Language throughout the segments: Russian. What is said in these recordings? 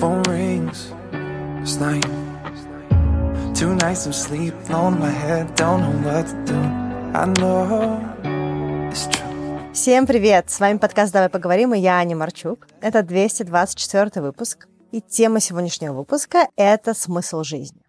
phone rings. It's night. Two nights of sleep on my head, don't know what to do. I know it's true. Всем привет! С вами подкаст «Давай поговорим» и я, Аня Марчук. Это 224 выпуск. И тема сегодняшнего выпуска – это смысл жизни.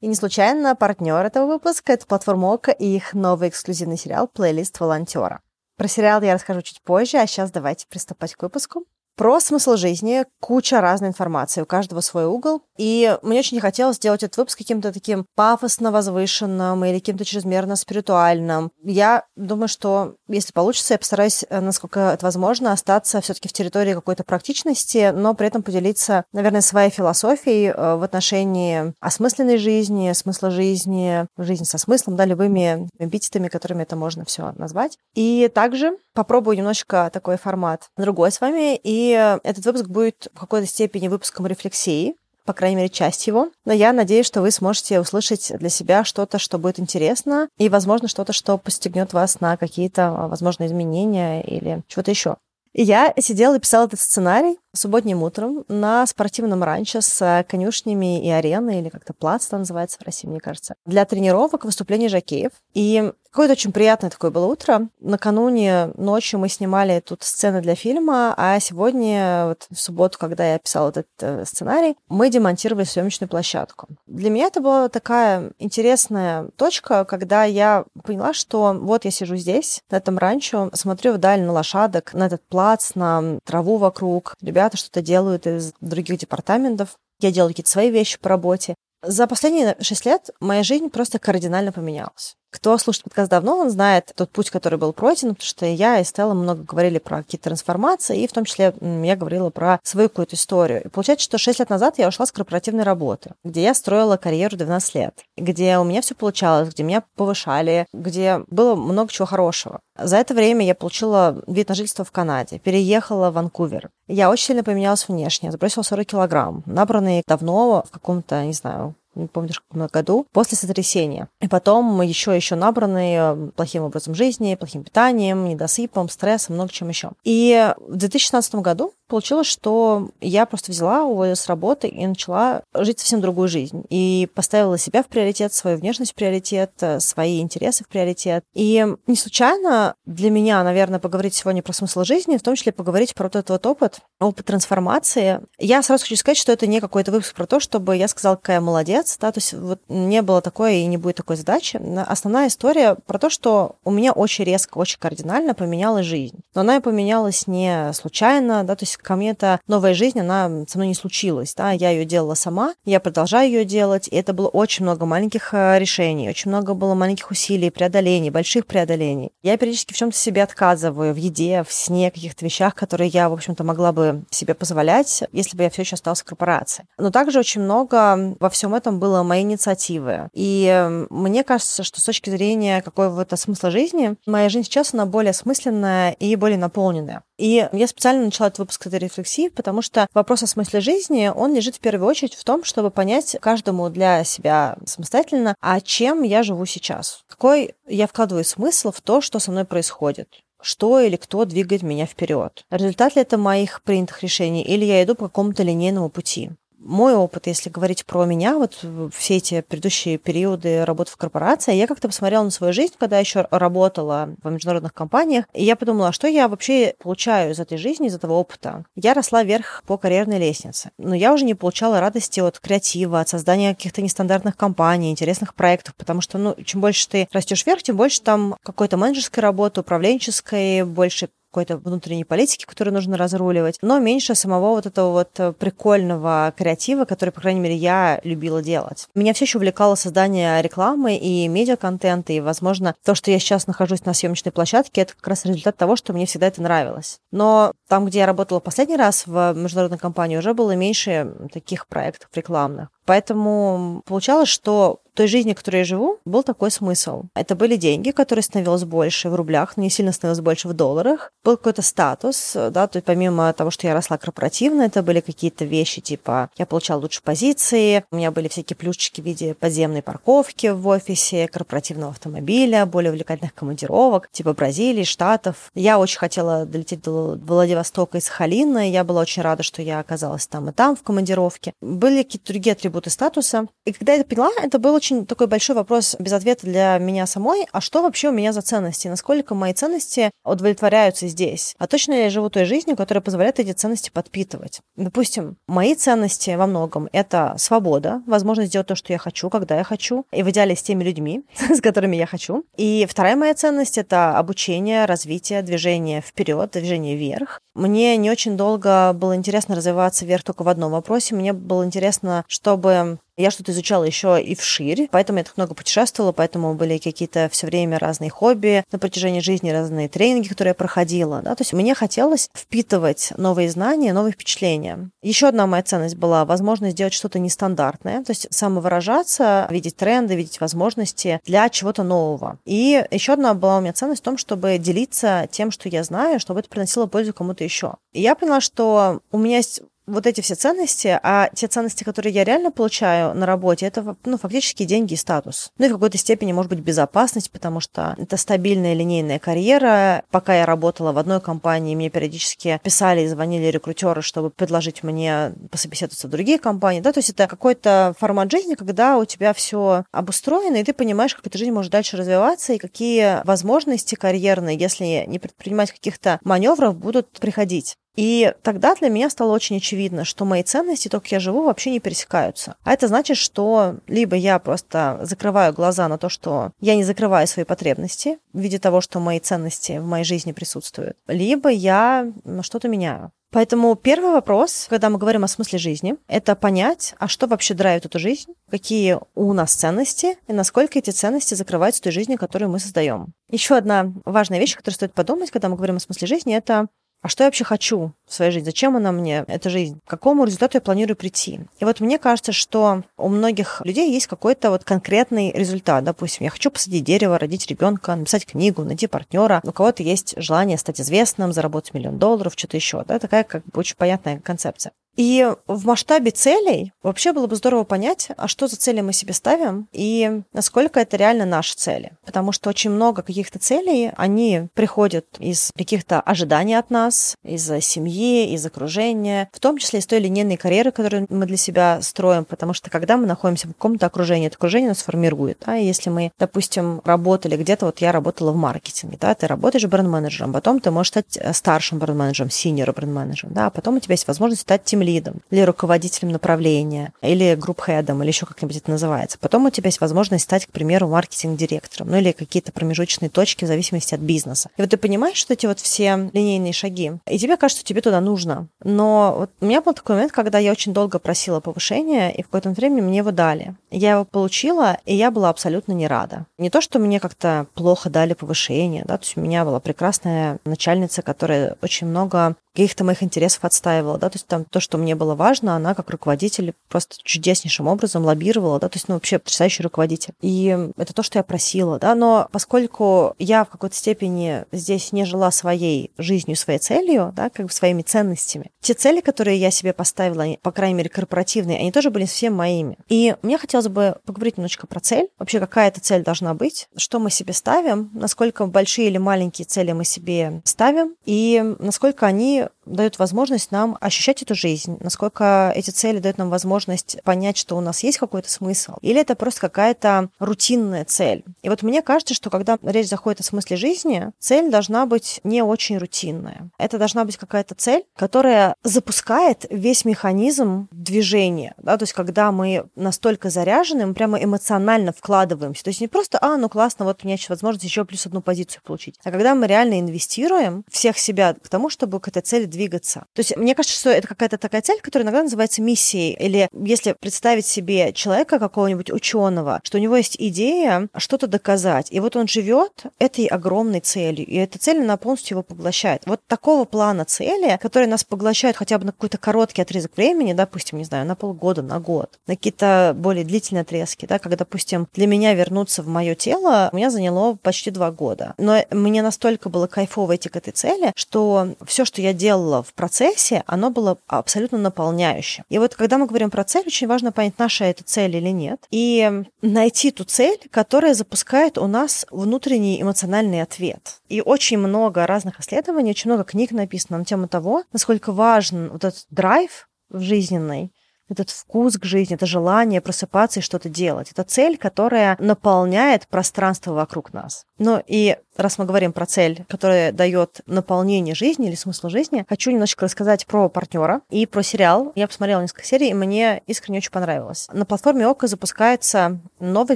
И не случайно партнер этого выпуска – это платформа ОКО и их новый эксклюзивный сериал «Плейлист волонтера». Про сериал я расскажу чуть позже, а сейчас давайте приступать к выпуску. Про смысл жизни куча разной информации, у каждого свой угол. И мне очень не хотелось сделать этот выпуск каким-то таким пафосно возвышенным или каким-то чрезмерно спиритуальным. Я думаю, что если получится, я постараюсь, э, насколько это возможно, остаться все таки в территории какой-то практичности, но при этом поделиться, наверное, своей философией э, в отношении осмысленной жизни, смысла жизни, жизни со смыслом, да, любыми эпитетами, которыми это можно все назвать. И также попробую немножечко такой формат другой с вами, и этот выпуск будет в какой-то степени выпуском рефлексии, по крайней мере, часть его. Но я надеюсь, что вы сможете услышать для себя что-то, что будет интересно, и, возможно, что-то, что постигнет вас на какие-то, возможно, изменения или чего-то еще. И я сидела и писала этот сценарий субботним утром на спортивном ранчо с конюшнями и ареной, или как-то плац там называется в России, мне кажется, для тренировок, выступлений жакеев. И Какое-то очень приятное такое было утро. Накануне ночью мы снимали тут сцены для фильма, а сегодня, вот в субботу, когда я писала этот э, сценарий, мы демонтировали съемочную площадку. Для меня это была такая интересная точка, когда я поняла, что вот я сижу здесь, на этом ранчо, смотрю вдаль на лошадок, на этот плац, на траву вокруг. Ребята что-то делают из других департаментов. Я делаю какие-то свои вещи по работе. За последние шесть лет моя жизнь просто кардинально поменялась. Кто слушает подкаст давно, он знает тот путь, который был пройден, потому что я и Стелла много говорили про какие-то трансформации, и в том числе я говорила про свою какую-то историю. И получается, что 6 лет назад я ушла с корпоративной работы, где я строила карьеру 12 лет, где у меня все получалось, где меня повышали, где было много чего хорошего. За это время я получила вид на жительство в Канаде, переехала в Ванкувер. Я очень сильно поменялась внешне, сбросила 40 килограмм, набранные давно в каком-то, не знаю, не помню, в каком году, после сотрясения. И потом еще еще набранные плохим образом жизни, плохим питанием, недосыпом, стрессом, много чем еще. И в 2016 году Получилось, что я просто взяла, уволилась с работы и начала жить совсем другую жизнь. И поставила себя в приоритет, свою внешность в приоритет, э, свои интересы в приоритет. И не случайно для меня, наверное, поговорить сегодня про смысл жизни, в том числе поговорить про вот этот вот опыт, опыт трансформации. Я сразу хочу сказать, что это не какой-то выпуск про то, чтобы я сказала, какая я молодец, да, то есть вот не было такой и не будет такой задачи. Основная история про то, что у меня очень резко, очень кардинально поменялась жизнь. Но она и поменялась не случайно, да, то есть ко мне эта новая жизнь, она со мной не случилась, да, я ее делала сама, я продолжаю ее делать, и это было очень много маленьких э, решений, очень много было маленьких усилий, преодолений, больших преодолений. Я периодически в чем-то себе отказываю, в еде, в сне, каких-то вещах, которые я, в общем-то, могла бы себе позволять, если бы я все еще осталась в корпорации. Но также очень много во всем этом было моей инициативы. И мне кажется, что с точки зрения какого-то смысла жизни, моя жизнь сейчас, она более осмысленная и более наполненная. И я специально начала этот выпуск этой рефлексии, потому что вопрос о смысле жизни, он лежит в первую очередь в том, чтобы понять каждому для себя самостоятельно, а чем я живу сейчас. Какой я вкладываю смысл в то, что со мной происходит что или кто двигает меня вперед. Результат ли это моих принятых решений, или я иду по какому-то линейному пути мой опыт, если говорить про меня, вот все эти предыдущие периоды работы в корпорации, я как-то посмотрела на свою жизнь, когда еще работала в международных компаниях, и я подумала, что я вообще получаю из этой жизни, из этого опыта. Я росла вверх по карьерной лестнице, но я уже не получала радости от креатива, от создания каких-то нестандартных компаний, интересных проектов, потому что, ну, чем больше ты растешь вверх, тем больше там какой-то менеджерской работы, управленческой, больше какой-то внутренней политики, которую нужно разруливать, но меньше самого вот этого вот э, прикольного креатива, который, по крайней мере, я любила делать. Меня все еще увлекало создание рекламы и медиа-контента, и, возможно, то, что я сейчас нахожусь на съемочной площадке, это как раз результат того, что мне всегда это нравилось. Но там, где я работала последний раз в международной компании, уже было меньше таких проектов рекламных. Поэтому получалось, что той жизни, которой я живу, был такой смысл. Это были деньги, которые становилось больше в рублях, но не сильно становилось больше в долларах. Был какой-то статус, да, то есть помимо того, что я росла корпоративно, это были какие-то вещи, типа я получала лучше позиции, у меня были всякие плюшечки в виде подземной парковки в офисе, корпоративного автомобиля, более увлекательных командировок, типа Бразилии, Штатов. Я очень хотела долететь до Владивостока из Сахалина, и я была очень рада, что я оказалась там и там в командировке. Были какие-то другие атрибуты статуса. И когда я это поняла, это был очень такой большой вопрос без ответа для меня самой, а что вообще у меня за ценности, насколько мои ценности удовлетворяются здесь, а точно ли я живу той жизнью, которая позволяет эти ценности подпитывать. Допустим, мои ценности во многом — это свобода, возможность сделать то, что я хочу, когда я хочу, и в идеале с теми людьми, с которыми я хочу. И вторая моя ценность — это обучение, развитие, движение вперед, движение вверх. Мне не очень долго было интересно развиваться вверх только в одном вопросе. Мне было интересно, чтобы я что-то изучала еще и вширь, поэтому я так много путешествовала, поэтому были какие-то все время разные хобби на протяжении жизни, разные тренинги, которые я проходила. Да? То есть мне хотелось впитывать новые знания, новые впечатления. Еще одна моя ценность была возможность сделать что-то нестандартное, то есть самовыражаться, видеть тренды, видеть возможности для чего-то нового. И еще одна была у меня ценность в том, чтобы делиться тем, что я знаю, чтобы это приносило пользу кому-то еще. И я поняла, что у меня есть вот эти все ценности, а те ценности, которые я реально получаю на работе, это ну, фактически деньги и статус. Ну и в какой-то степени, может быть, безопасность, потому что это стабильная линейная карьера. Пока я работала в одной компании, мне периодически писали и звонили рекрутеры, чтобы предложить мне пособеседоваться в другие компании. Да? То есть это какой-то формат жизни, когда у тебя все обустроено, и ты понимаешь, как эта жизнь может дальше развиваться, и какие возможности карьерные, если не предпринимать каких-то маневров, будут приходить. И тогда для меня стало очень очевидно, что мои ценности, то, как я живу, вообще не пересекаются. А это значит, что либо я просто закрываю глаза на то, что я не закрываю свои потребности в виде того, что мои ценности в моей жизни присутствуют, либо я что-то меняю. Поэтому первый вопрос, когда мы говорим о смысле жизни, это понять, а что вообще драйвит эту жизнь, какие у нас ценности и насколько эти ценности закрываются той жизнью, которую мы создаем. Еще одна важная вещь, о которой стоит подумать, когда мы говорим о смысле жизни, это а что я вообще хочу в своей жизни? Зачем она мне, эта жизнь? К какому результату я планирую прийти? И вот мне кажется, что у многих людей есть какой-то вот конкретный результат. Допустим, я хочу посадить дерево, родить ребенка, написать книгу, найти партнера. У кого-то есть желание стать известным, заработать миллион долларов, что-то еще. Да? Такая как бы очень понятная концепция. И в масштабе целей вообще было бы здорово понять, а что за цели мы себе ставим и насколько это реально наши цели. Потому что очень много каких-то целей, они приходят из каких-то ожиданий от нас, из семьи, из окружения, в том числе из той линейной карьеры, которую мы для себя строим, потому что когда мы находимся в каком-то окружении, это окружение нас формирует. И если мы, допустим, работали где-то, вот я работала в маркетинге, да, ты работаешь бренд-менеджером, потом ты можешь стать старшим бренд-менеджером, синьор бренд-менеджером, да, а потом у тебя есть возможность стать тем лидом, или руководителем направления, или групп-хедом, или еще как-нибудь это называется. Потом у тебя есть возможность стать, к примеру, маркетинг-директором, ну или какие-то промежуточные точки в зависимости от бизнеса. И вот ты понимаешь, что эти вот все линейные шаги, и тебе кажется, тебе туда нужно. Но вот у меня был такой момент, когда я очень долго просила повышения, и в какое-то время мне его дали. Я его получила, и я была абсолютно не рада. Не то, что мне как-то плохо дали повышение, да, то есть у меня была прекрасная начальница, которая очень много каких-то моих интересов отстаивала, да, то есть там то, что мне было важно, она как руководитель просто чудеснейшим образом лоббировала, да, то есть, ну, вообще потрясающий руководитель. И это то, что я просила, да, но поскольку я в какой-то степени здесь не жила своей жизнью, своей целью, да, как бы своими ценностями, те цели, которые я себе поставила, по крайней мере, корпоративные, они тоже были совсем моими. И мне хотелось бы поговорить немножечко про цель, вообще какая эта цель должна быть, что мы себе ставим, насколько большие или маленькие цели мы себе ставим, и насколько они up. Дают возможность нам ощущать эту жизнь, насколько эти цели дают нам возможность понять, что у нас есть какой-то смысл, или это просто какая-то рутинная цель. И вот мне кажется, что когда речь заходит о смысле жизни, цель должна быть не очень рутинная. Это должна быть какая-то цель, которая запускает весь механизм движения. Да? То есть когда мы настолько заряжены, мы прямо эмоционально вкладываемся. То есть не просто, а, ну классно, вот у меня есть возможность еще плюс одну позицию получить. А когда мы реально инвестируем всех себя к тому, чтобы к этой цели двигаться. То есть мне кажется, что это какая-то такая цель, которая иногда называется миссией. Или если представить себе человека, какого-нибудь ученого, что у него есть идея что-то доказать, и вот он живет этой огромной целью, и эта цель, она полностью его поглощает. Вот такого плана цели, которые нас поглощают хотя бы на какой-то короткий отрезок времени, допустим, не знаю, на полгода, на год, на какие-то более длительные отрезки, да, как, допустим, для меня вернуться в мое тело, у меня заняло почти два года. Но мне настолько было кайфово идти к этой цели, что все, что я делала в процессе, оно было абсолютно наполняющим. И вот когда мы говорим про цель, очень важно понять, наша это цель или нет, и найти ту цель, которая запускает у нас внутренний эмоциональный ответ. И очень много разных исследований, очень много книг написано на тему того, насколько важен вот этот драйв жизненной, этот вкус к жизни, это желание просыпаться и что-то делать. Это цель, которая наполняет пространство вокруг нас. Ну и раз мы говорим про цель, которая дает наполнение жизни или смысл жизни, хочу немножечко рассказать про партнера и про сериал. Я посмотрела несколько серий, и мне искренне очень понравилось. На платформе ОКО запускается новый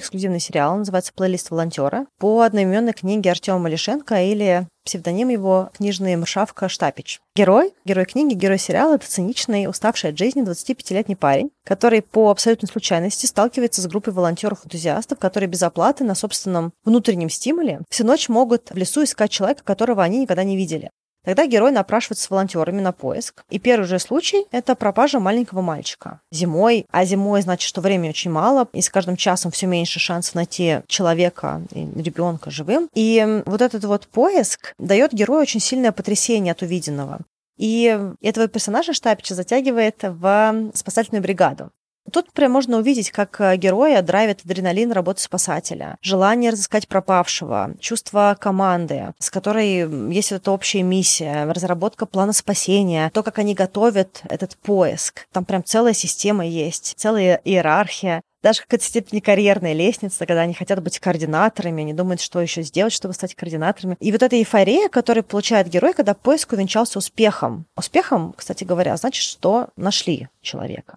эксклюзивный сериал, называется «Плейлист волонтера» по одноименной книге Артема Малишенко или псевдоним его книжный Мршавка Штапич. Герой, герой книги, герой сериала — это циничный, уставший от жизни 25-летний парень, который по абсолютной случайности сталкивается с группой волонтеров-энтузиастов, которые без оплаты на собственном внутреннем стимуле всю ночь могут в лесу искать человека, которого они никогда не видели. Тогда герой напрашивается с волонтерами на поиск. И первый же случай – это пропажа маленького мальчика. Зимой, а зимой значит, что времени очень мало, и с каждым часом все меньше шансов найти человека, ребенка живым. И вот этот вот поиск дает герою очень сильное потрясение от увиденного. И этого персонажа Штапича затягивает в спасательную бригаду. Тут прям можно увидеть, как э, героя драйвит адреналин работы спасателя, желание разыскать пропавшего, чувство команды, с которой есть эта общая миссия, разработка плана спасения, то, как они готовят этот поиск. Там прям целая система есть, целая иерархия даже какая-то степени карьерная лестница, когда они хотят быть координаторами, они думают, что еще сделать, чтобы стать координаторами. И вот эта эйфория, которую получает герой, когда поиск увенчался успехом. Успехом, кстати говоря, значит, что нашли человека.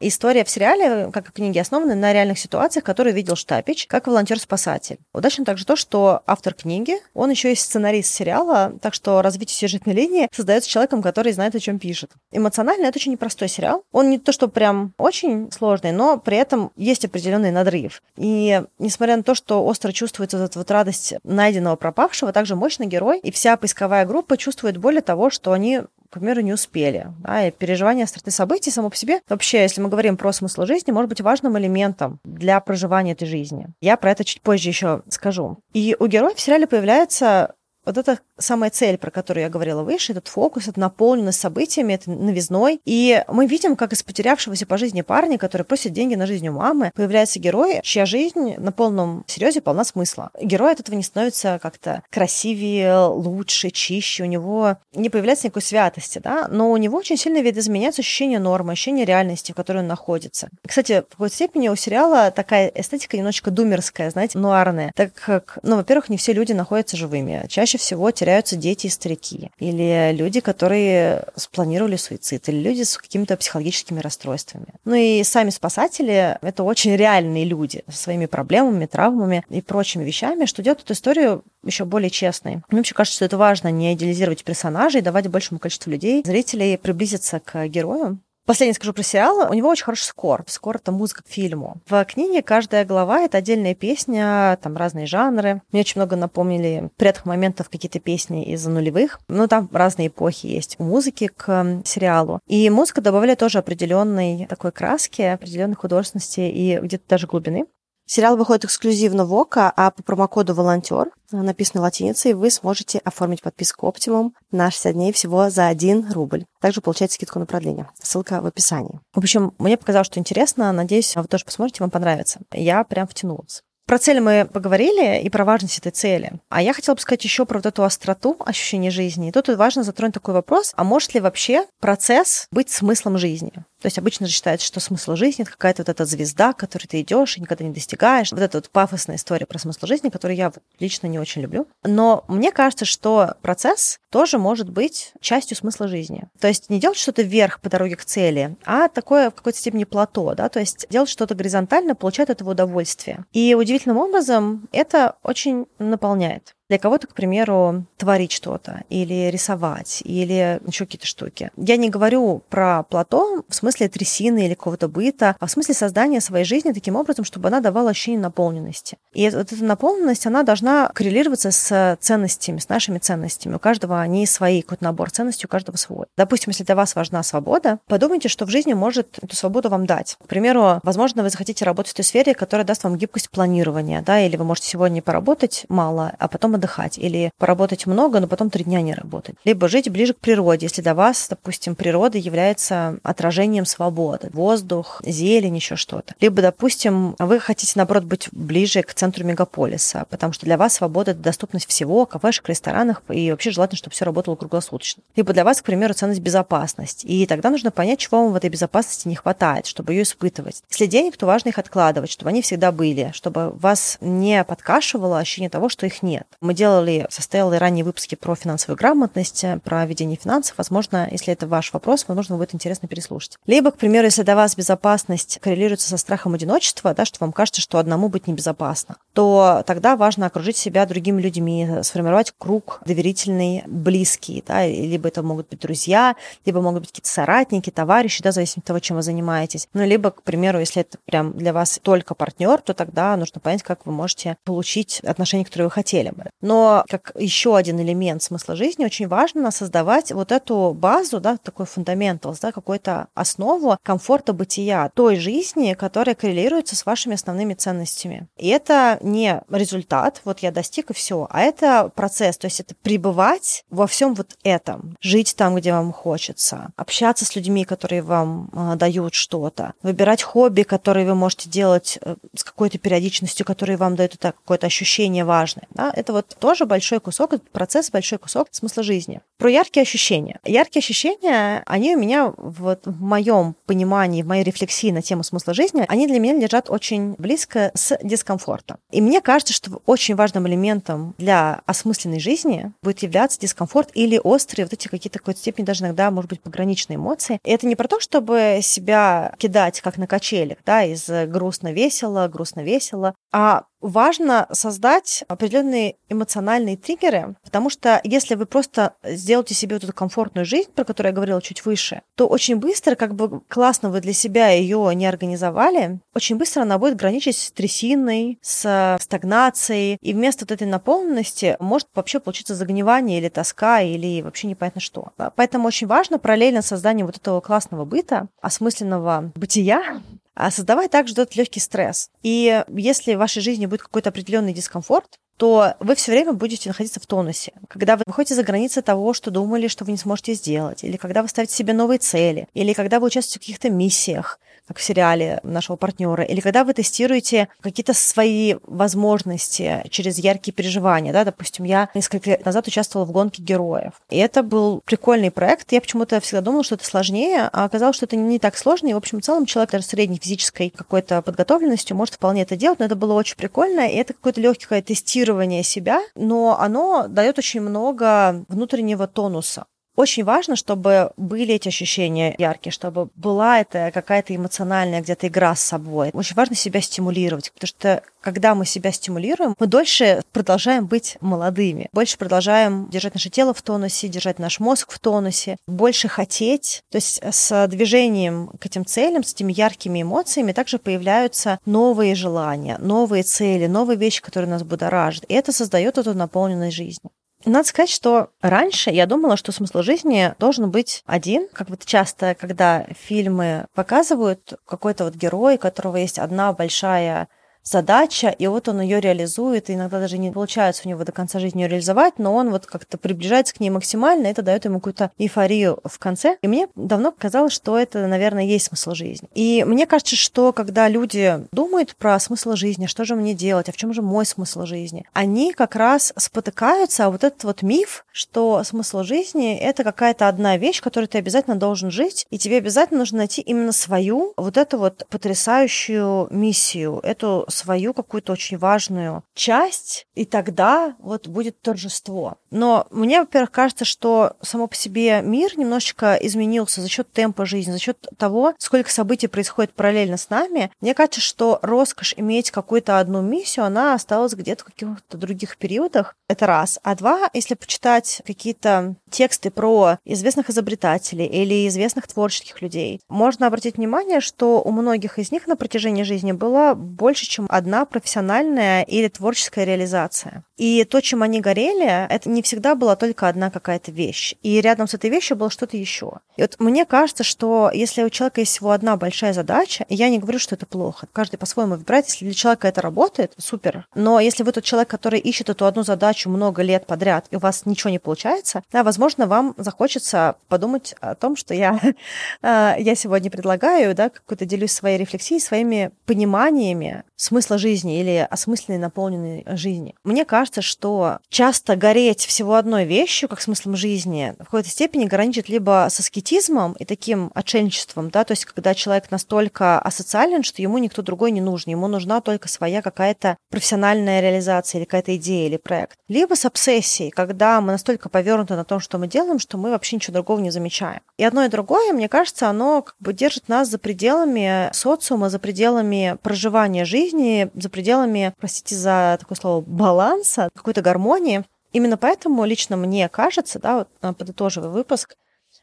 История в сериале, как и в книге, основана на реальных ситуациях, которые видел Штапич как волонтер-спасатель. Удачно также то, что автор книги, он еще и сценарист сериала, так что развитие сюжетной линии создается человеком, который знает, о чем пишет. Эмоционально это очень непростой сериал. Он не то, что прям очень сложный, но при этом есть определенный надрыв. И несмотря на то, что остро чувствуется вот эта вот радость найденного пропавшего, также мощный герой, и вся поисковая группа чувствует боль от того, что они к примеру, не успели. Да, и переживание остроты событий само по себе, вообще, если мы говорим про смысл жизни, может быть важным элементом для проживания этой жизни. Я про это чуть позже еще скажу. И у героя в сериале появляется вот это самая цель, про которую я говорила выше, этот фокус, это наполненность событиями, это новизной. И мы видим, как из потерявшегося по жизни парня, который просит деньги на жизнь у мамы, появляется герой, чья жизнь на полном серьезе полна смысла. Герой от этого не становится как-то красивее, лучше, чище, у него не появляется никакой святости, да, но у него очень сильно видоизменяется ощущение нормы, ощущение реальности, в которой он находится. Кстати, в какой-то степени у сериала такая эстетика немножечко думерская, знаете, нуарная, так как, ну, во-первых, не все люди находятся живыми. Чаще всего теряются дети и старики, или люди, которые спланировали суицид, или люди с какими-то психологическими расстройствами. Ну и сами спасатели — это очень реальные люди со своими проблемами, травмами и прочими вещами, что делает эту историю еще более честной. Мне вообще кажется, что это важно не идеализировать персонажей, давать большему количеству людей, зрителей приблизиться к герою, Последнее скажу про сериал. У него очень хороший скор. Скор — это музыка к фильму. В книге каждая глава — это отдельная песня, там разные жанры. Мне очень много напомнили приятных моментов какие-то песни из нулевых. Ну, там разные эпохи есть у музыки к сериалу. И музыка добавляет тоже определенной такой краски, определенной художественности и где-то даже глубины. Сериал выходит эксклюзивно в ОКО, а по промокоду «Волонтер», написанной латиницей, вы сможете оформить подписку Optimum на 60 дней всего за 1 рубль. Также получаете скидку на продление. Ссылка в описании. В общем, мне показалось, что интересно. Надеюсь, вы тоже посмотрите, вам понравится. Я прям втянулась. Про цель мы поговорили и про важность этой цели. А я хотела бы сказать еще про вот эту остроту ощущения жизни. И тут важно затронуть такой вопрос, а может ли вообще процесс быть смыслом жизни? То есть обычно же считается, что смысл жизни это какая-то вот эта звезда, к которой ты идешь и никогда не достигаешь. Вот эта вот пафосная история про смысл жизни, которую я лично не очень люблю. Но мне кажется, что процесс тоже может быть частью смысла жизни. То есть не делать что-то вверх по дороге к цели, а такое в какой-то степени плато, да, то есть делать что-то горизонтально, получать от этого удовольствие. И удивительным образом это очень наполняет. Для кого-то, к примеру, творить что-то или рисовать, или еще какие-то штуки. Я не говорю про Плато в смысле трясины или какого-то быта, а в смысле создания своей жизни таким образом, чтобы она давала ощущение наполненности. И вот эта наполненность, она должна коррелироваться с ценностями, с нашими ценностями. У каждого они свои, какой-то набор ценностей, у каждого свой. Допустим, если для вас важна свобода, подумайте, что в жизни может эту свободу вам дать. К примеру, возможно, вы захотите работать в той сфере, которая даст вам гибкость планирования, да, или вы можете сегодня поработать мало, а потом отдыхать, или поработать много, но потом три дня не работать. Либо жить ближе к природе, если для вас, допустим, природа является отражением свободы, воздух, зелень, еще что-то. Либо, допустим, вы хотите, наоборот, быть ближе к центру мегаполиса, потому что для вас свобода – это доступность всего, кафешек, ресторанах, и вообще желательно, чтобы все работало круглосуточно. Либо для вас, к примеру, ценность безопасность. И тогда нужно понять, чего вам в этой безопасности не хватает, чтобы ее испытывать. Если денег, то важно их откладывать, чтобы они всегда были, чтобы вас не подкашивало ощущение того, что их нет. Мы делали, состояли ранние выпуски про финансовую грамотность, про ведение финансов. Возможно, если это ваш вопрос, возможно, будет интересно переслушать. Либо, к примеру, если для вас безопасность коррелируется со страхом одиночества, да, что вам кажется, что одному быть небезопасно, то тогда важно окружить себя другими людьми, сформировать круг доверительный, близкий, да, либо это могут быть друзья, либо могут быть какие-то соратники, товарищи, да, зависит от того, чем вы занимаетесь. Ну, либо, к примеру, если это прям для вас только партнер, то тогда нужно понять, как вы можете получить отношения, которые вы хотели бы. Но как еще один элемент смысла жизни, очень важно создавать вот эту базу, да, такой фундаментал, да, какую-то основу комфорта бытия той жизни, которая коррелируется с вашими основными ценностями. И это не результат, вот я достиг и все, а это процесс, то есть это пребывать во всем вот этом, жить там, где вам хочется, общаться с людьми, которые вам э, дают что-то, выбирать хобби, которые вы можете делать э, с какой-то периодичностью, которые вам дают это какое-то ощущение важное. Да? Это вот тоже большой кусок, этот процесс, большой кусок смысла жизни. Про яркие ощущения. Яркие ощущения, они у меня вот в моем понимании, в моей рефлексии на тему смысла жизни, они для меня лежат очень близко с дискомфортом. И мне кажется, что очень важным элементом для осмысленной жизни будет являться дискомфорт или острые вот эти какие-то какой-то степени даже иногда, может быть, пограничные эмоции. И это не про то, чтобы себя кидать как на качелях, да, из грустно-весело, грустно-весело, а важно создать определенные эмоциональные триггеры, потому что если вы просто сделаете себе вот эту комфортную жизнь, про которую я говорила чуть выше, то очень быстро, как бы классно вы для себя ее не организовали, очень быстро она будет граничить с трясиной, с стагнацией, и вместо вот этой наполненности может вообще получиться загнивание или тоска, или вообще непонятно что. Поэтому очень важно параллельно с созданием вот этого классного быта, осмысленного бытия, а создавать также этот легкий стресс. И если в вашей жизни будет какой-то определенный дискомфорт, то вы все время будете находиться в тонусе. Когда вы выходите за границы того, что думали, что вы не сможете сделать, или когда вы ставите себе новые цели, или когда вы участвуете в каких-то миссиях, как в сериале нашего партнера, или когда вы тестируете какие-то свои возможности через яркие переживания, да, допустим, я несколько лет назад участвовала в гонке героев, и это был прикольный проект, я почему-то всегда думала, что это сложнее, а оказалось, что это не так сложно, и, в общем, в целом человек даже средней физической какой-то подготовленностью может вполне это делать, но это было очень прикольно, и это какое-то легкое тестирование себя, но оно дает очень много внутреннего тонуса. Очень важно, чтобы были эти ощущения яркие, чтобы была эта какая-то эмоциональная где-то игра с собой. Очень важно себя стимулировать, потому что когда мы себя стимулируем, мы дольше продолжаем быть молодыми, больше продолжаем держать наше тело в тонусе, держать наш мозг в тонусе, больше хотеть. То есть с движением к этим целям, с этими яркими эмоциями также появляются новые желания, новые цели, новые вещи, которые нас будоражат. И это создает эту наполненность жизни. Надо сказать, что раньше я думала, что смысл жизни должен быть один. Как вот часто, когда фильмы показывают какой-то вот герой, у которого есть одна большая задача, и вот он ее реализует, и иногда даже не получается у него до конца жизни ее реализовать, но он вот как-то приближается к ней максимально, это дает ему какую-то эйфорию в конце. И мне давно казалось, что это, наверное, есть смысл жизни. И мне кажется, что когда люди думают про смысл жизни, что же мне делать, а в чем же мой смысл жизни, они как раз спотыкаются, а вот этот вот миф, что смысл жизни — это какая-то одна вещь, которой ты обязательно должен жить, и тебе обязательно нужно найти именно свою вот эту вот потрясающую миссию, эту свою какую-то очень важную часть, и тогда вот будет торжество. Но мне, во-первых, кажется, что само по себе мир немножечко изменился за счет темпа жизни, за счет того, сколько событий происходит параллельно с нами. Мне кажется, что роскошь иметь какую-то одну миссию, она осталась где-то в каких-то других периодах. Это раз. А два, если почитать какие-то тексты про известных изобретателей или известных творческих людей, можно обратить внимание, что у многих из них на протяжении жизни была больше, чем одна профессиональная или творческая реализация. И то, чем они горели, это не всегда была только одна какая-то вещь. И рядом с этой вещью было что-то еще. И вот мне кажется, что если у человека есть всего одна большая задача, я не говорю, что это плохо, каждый по-своему выбирает, если для человека это работает, супер. Но если вы тот человек, который ищет эту одну задачу много лет подряд, и у вас ничего не получается, да, возможно, вам захочется подумать о том, что я, э, я сегодня предлагаю, да, какой-то делюсь своей рефлексией, своими пониманиями смысла жизни или осмысленной, наполненной жизни. Мне кажется, что часто гореть всего одной вещью, как смыслом жизни, в какой-то степени граничит либо с аскетизмом и таким отшельничеством, да, то есть когда человек настолько асоциален, что ему никто другой не нужен, ему нужна только своя какая-то профессиональная реализация или какая-то идея или проект. Либо с обсессией, когда мы настолько повернуты на том, что мы делаем, что мы вообще ничего другого не замечаем. И одно и другое, мне кажется, оно как бы держит нас за пределами социума, за пределами проживания жизни, жизни за пределами, простите за такое слово, баланса, какой-то гармонии. Именно поэтому лично мне кажется, да, вот а, подытоживая выпуск,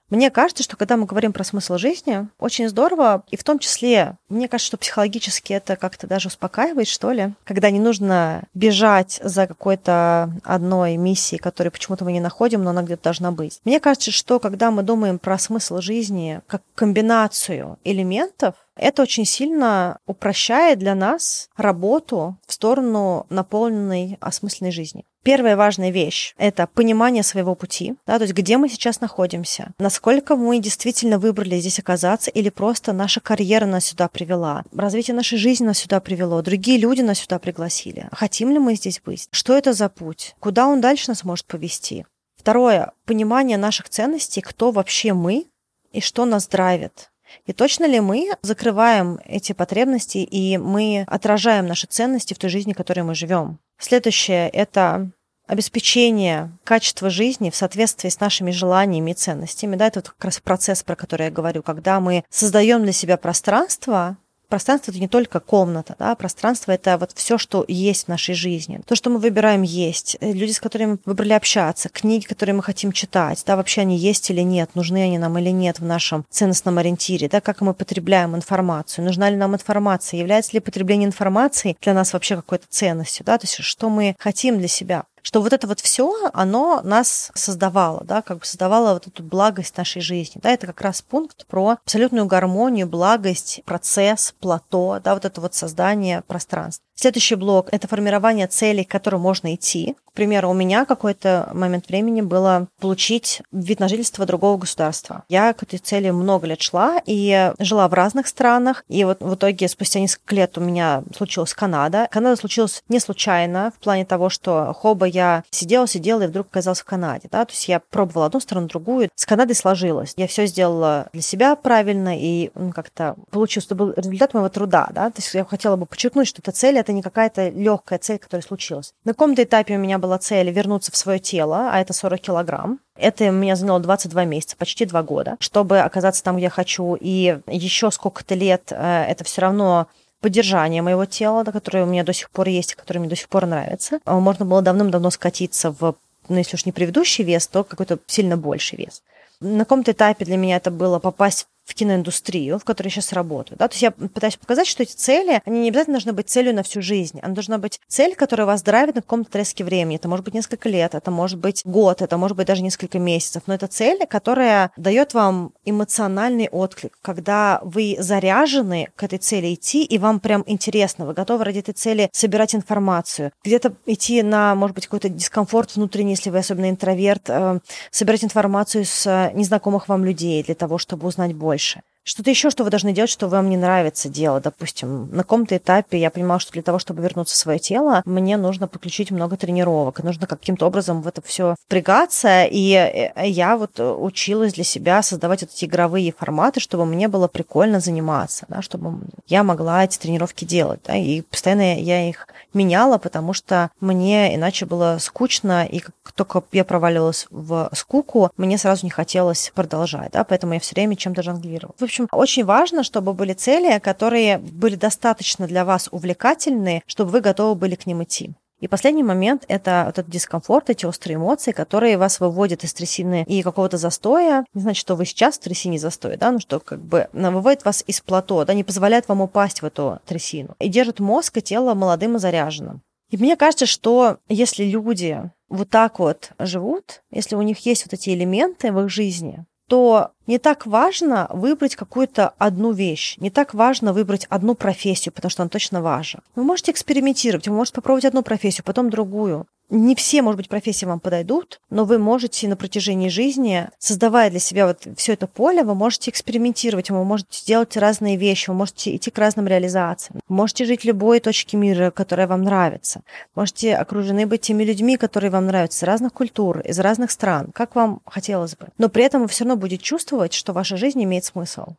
мне кажется, что когда мы говорим про смысл жизни, очень здорово, и в том числе, мне кажется, что психологически это как-то даже успокаивает, что ли, когда не нужно бежать за какой-то одной миссией, которую почему-то мы не находим, но она где-то должна быть. Мне кажется, что когда мы думаем про смысл жизни как комбинацию элементов, это очень сильно упрощает для нас работу в сторону наполненной осмысленной жизни. Первая важная вещь – это понимание своего пути, да, то есть где мы сейчас находимся, насколько мы действительно выбрали здесь оказаться или просто наша карьера нас сюда привела, развитие нашей жизни нас сюда привело, другие люди нас сюда пригласили. Хотим ли мы здесь быть? Что это за путь? Куда он дальше нас может повести? Второе – понимание наших ценностей, кто вообще мы и что нас драйвит. И точно ли мы закрываем эти потребности и мы отражаем наши ценности в той жизни, в которой мы живем? Следующее – это обеспечение качества жизни в соответствии с нашими желаниями и ценностями. Да, это вот как раз процесс, про который я говорю, когда мы создаем для себя пространство, пространство это не только комната, да, пространство это вот все, что есть в нашей жизни. То, что мы выбираем есть, э, люди, с которыми мы выбрали общаться, книги, которые мы хотим читать, да, вообще они есть или нет, нужны они нам или нет в нашем ценностном ориентире, да, как мы потребляем информацию, нужна ли нам информация, является ли потребление информации для нас вообще какой-то ценностью, да, то есть что мы хотим для себя что вот это вот все, оно нас создавало, да, как бы создавало вот эту благость нашей жизни. Да, это как раз пункт про абсолютную гармонию, благость, процесс, плато, да, вот это вот создание пространства. Следующий блок – это формирование целей, к которым можно идти. К примеру, у меня какой-то момент времени было получить вид на жительство другого государства. Я к этой цели много лет шла и жила в разных странах. И вот в итоге спустя несколько лет у меня случилась Канада. Канада случилась не случайно, в плане того, что хоба я сидела, сидела и вдруг оказалась в Канаде. Да? То есть я пробовала одну сторону, другую. С Канадой сложилось. Я все сделала для себя правильно и ну, как-то получилось. Это был результат моего труда. Да? То есть я хотела бы подчеркнуть, что эта цель — это не какая-то легкая цель, которая случилась. На каком-то этапе у меня была цель вернуться в свое тело, а это 40 килограмм. Это меня заняло 22 месяца, почти 2 года, чтобы оказаться там, где я хочу. И еще сколько-то лет э, это все равно поддержание моего тела, которое у меня до сих пор есть, которое мне до сих пор нравится. Э, можно было давным-давно скатиться в, ну, если уж не предыдущий вес, то какой-то сильно больший вес. На каком-то этапе для меня это было попасть в киноиндустрию, в которой я сейчас работаю. Да? То есть я пытаюсь показать, что эти цели, они не обязательно должны быть целью на всю жизнь. Она должна быть цель, которая вас драйвит на каком-то отрезке времени. Это может быть несколько лет, это может быть год, это может быть даже несколько месяцев. Но это цель, которая дает вам эмоциональный отклик, когда вы заряжены к этой цели идти, и вам прям интересно, вы готовы ради этой цели собирать информацию, где-то идти на, может быть, какой-то дискомфорт внутренний, если вы особенно интроверт, э, собирать информацию с незнакомых вам людей для того, чтобы узнать больше больше. Что-то еще, что вы должны делать, что вам не нравится делать. Допустим, на каком-то этапе я понимала, что для того, чтобы вернуться в свое тело, мне нужно подключить много тренировок, нужно каким-то образом в это все впрягаться. И э, я вот училась для себя создавать вот эти игровые форматы, чтобы мне было прикольно заниматься, да, чтобы я могла эти тренировки делать. Да, и постоянно я их меняла, потому что мне иначе было скучно, и как только я проваливалась в скуку, мне сразу не хотелось продолжать, да, поэтому я все время чем-то жонглировала. Общем, очень важно, чтобы были цели, которые были достаточно для вас увлекательные, чтобы вы готовы были к ним идти. И последний момент – это этот дискомфорт, эти острые эмоции, которые вас выводят из трясины и какого-то застоя. Не значит, что вы сейчас в трясине застоя, да, ну что как бы выводит вас из плато, да, не позволяет вам упасть в эту трясину. И держит мозг и тело молодым и заряженным. И мне кажется, что если люди вот так вот живут, если у них есть вот эти элементы в их жизни, то не так важно выбрать какую-то одну вещь, не так важно выбрать одну профессию, потому что она точно важна. Вы можете экспериментировать, вы можете попробовать одну профессию, потом другую не все, может быть, профессии вам подойдут, но вы можете на протяжении жизни, создавая для себя вот все это поле, вы можете экспериментировать, вы можете делать разные вещи, вы можете идти к разным реализациям, можете жить в любой точке мира, которая вам нравится, можете окружены быть теми людьми, которые вам нравятся, из разных культур, из разных стран, как вам хотелось бы. Но при этом вы все равно будете чувствовать, что ваша жизнь имеет смысл.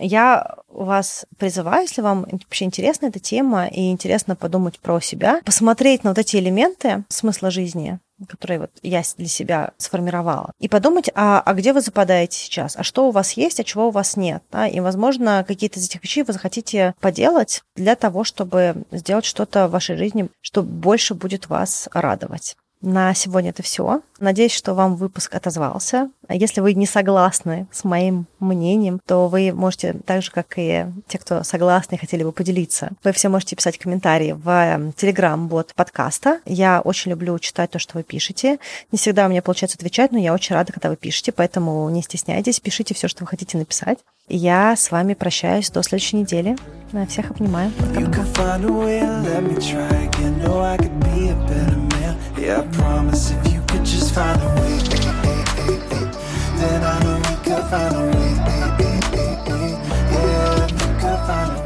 Я вас призываю, если вам вообще интересна эта тема и интересно подумать про себя, посмотреть на вот эти элементы смысла жизни, которые вот я для себя сформировала, и подумать, а, а где вы западаете сейчас, а что у вас есть, а чего у вас нет. Да? И, возможно, какие-то из этих вещей вы захотите поделать для того, чтобы сделать что-то в вашей жизни, что больше будет вас радовать. На сегодня это все. Надеюсь, что вам выпуск отозвался. Если вы не согласны с моим мнением, то вы можете, так же, как и те, кто согласны и хотели бы поделиться, вы все можете писать комментарии в телеграм-бот подкаста. Я очень люблю читать то, что вы пишете. Не всегда у меня получается отвечать, но я очень рада, когда вы пишете, поэтому не стесняйтесь, пишите все, что вы хотите написать. Я с вами прощаюсь до следующей недели. Всех обнимаю. Пока-пока. Baby, I promise if you could just find a way, eh, eh, eh, then I know we could find a way. Yeah, we could find a way.